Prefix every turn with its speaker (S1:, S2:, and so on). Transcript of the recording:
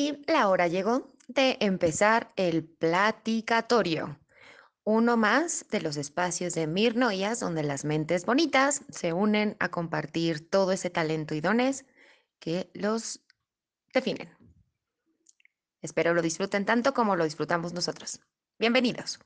S1: Y la hora llegó de empezar el platicatorio, uno más de los espacios de Mirnoías donde las mentes bonitas se unen a compartir todo ese talento y dones que los definen. Espero lo disfruten tanto como lo disfrutamos nosotros. Bienvenidos.